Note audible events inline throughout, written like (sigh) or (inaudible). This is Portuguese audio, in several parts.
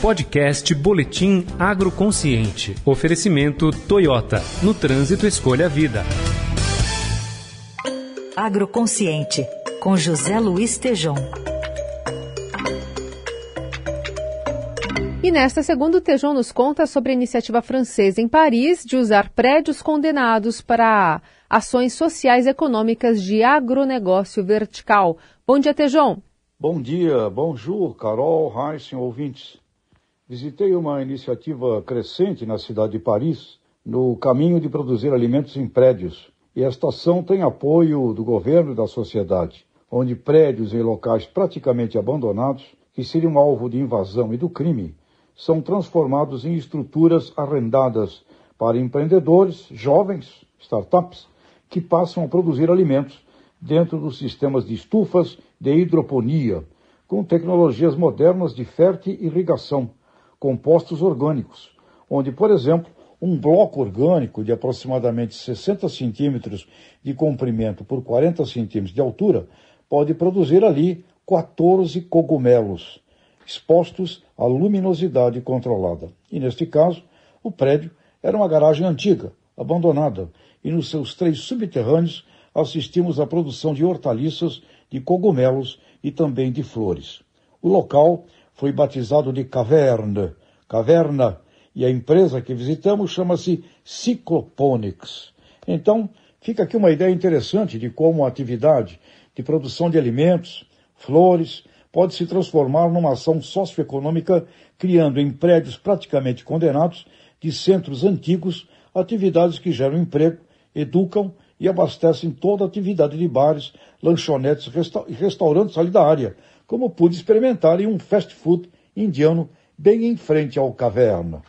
Podcast Boletim Agroconsciente. Oferecimento Toyota. No trânsito, escolha a vida. Agroconsciente, com José Luiz Tejom. E nesta segunda, o Tejon nos conta sobre a iniciativa francesa em Paris de usar prédios condenados para ações sociais e econômicas de agronegócio vertical. Bom dia, Tejon. Bom dia, bonjour, Carol, Heisen, ouvintes. Visitei uma iniciativa crescente na cidade de Paris, no caminho de produzir alimentos em prédios. E esta ação tem apoio do governo e da sociedade, onde prédios em locais praticamente abandonados, que seriam alvo de invasão e do crime, são transformados em estruturas arrendadas para empreendedores, jovens, startups, que passam a produzir alimentos dentro dos sistemas de estufas de hidroponia, com tecnologias modernas de fértil irrigação, compostos orgânicos, onde, por exemplo, um bloco orgânico de aproximadamente 60 centímetros de comprimento por 40 centímetros de altura pode produzir ali 14 cogumelos, expostos à luminosidade controlada. E neste caso, o prédio era uma garagem antiga, abandonada, e nos seus três subterrâneos assistimos à produção de hortaliças, de cogumelos e também de flores. O local foi batizado de Caverne, caverna, e a empresa que visitamos chama-se Cycloponics. Então, fica aqui uma ideia interessante de como a atividade de produção de alimentos, flores, pode se transformar numa ação socioeconômica, criando em prédios praticamente condenados de centros antigos atividades que geram emprego, educam e abastecem toda a atividade de bares, lanchonetes e restaurantes ali da área, como pude experimentar em um fast food indiano bem em frente ao caverna.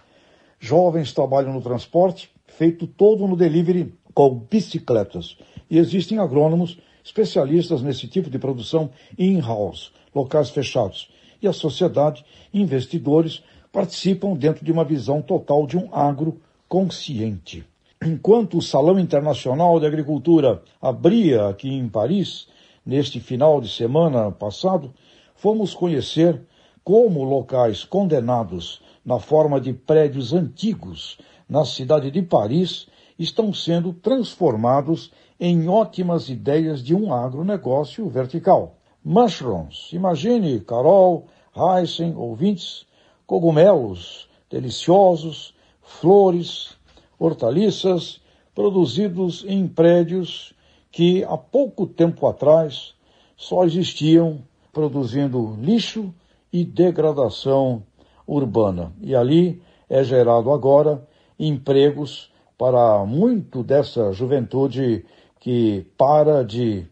Jovens trabalham no transporte, feito todo no delivery com bicicletas, e existem agrônomos especialistas nesse tipo de produção in-house, locais fechados, e a sociedade, investidores, participam dentro de uma visão total de um agro consciente. Enquanto o Salão Internacional de Agricultura abria aqui em Paris, neste final de semana passado, fomos conhecer como locais condenados na forma de prédios antigos na cidade de Paris estão sendo transformados em ótimas ideias de um agronegócio vertical. Mushrooms, imagine, Carol, Heisen, ouvintes, cogumelos deliciosos, flores, hortaliças produzidos em prédios que há pouco tempo atrás só existiam produzindo lixo e degradação urbana. E ali é gerado agora empregos para muito dessa juventude que para de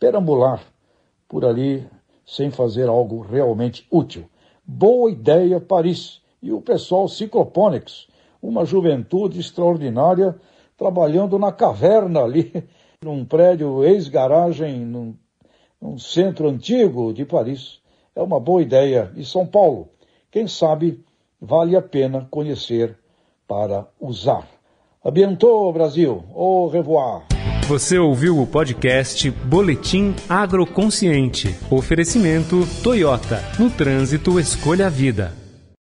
perambular por ali sem fazer algo realmente útil. Boa ideia, Paris. E o pessoal Cicloponics, uma juventude extraordinária, trabalhando na caverna ali, (laughs) num prédio ex-garagem, num, num centro antigo de Paris. É uma boa ideia. E São Paulo, quem sabe, vale a pena conhecer para usar. Abientou, Brasil. Au revoir. Você ouviu o podcast Boletim Agroconsciente. Oferecimento Toyota. No trânsito, escolha a vida.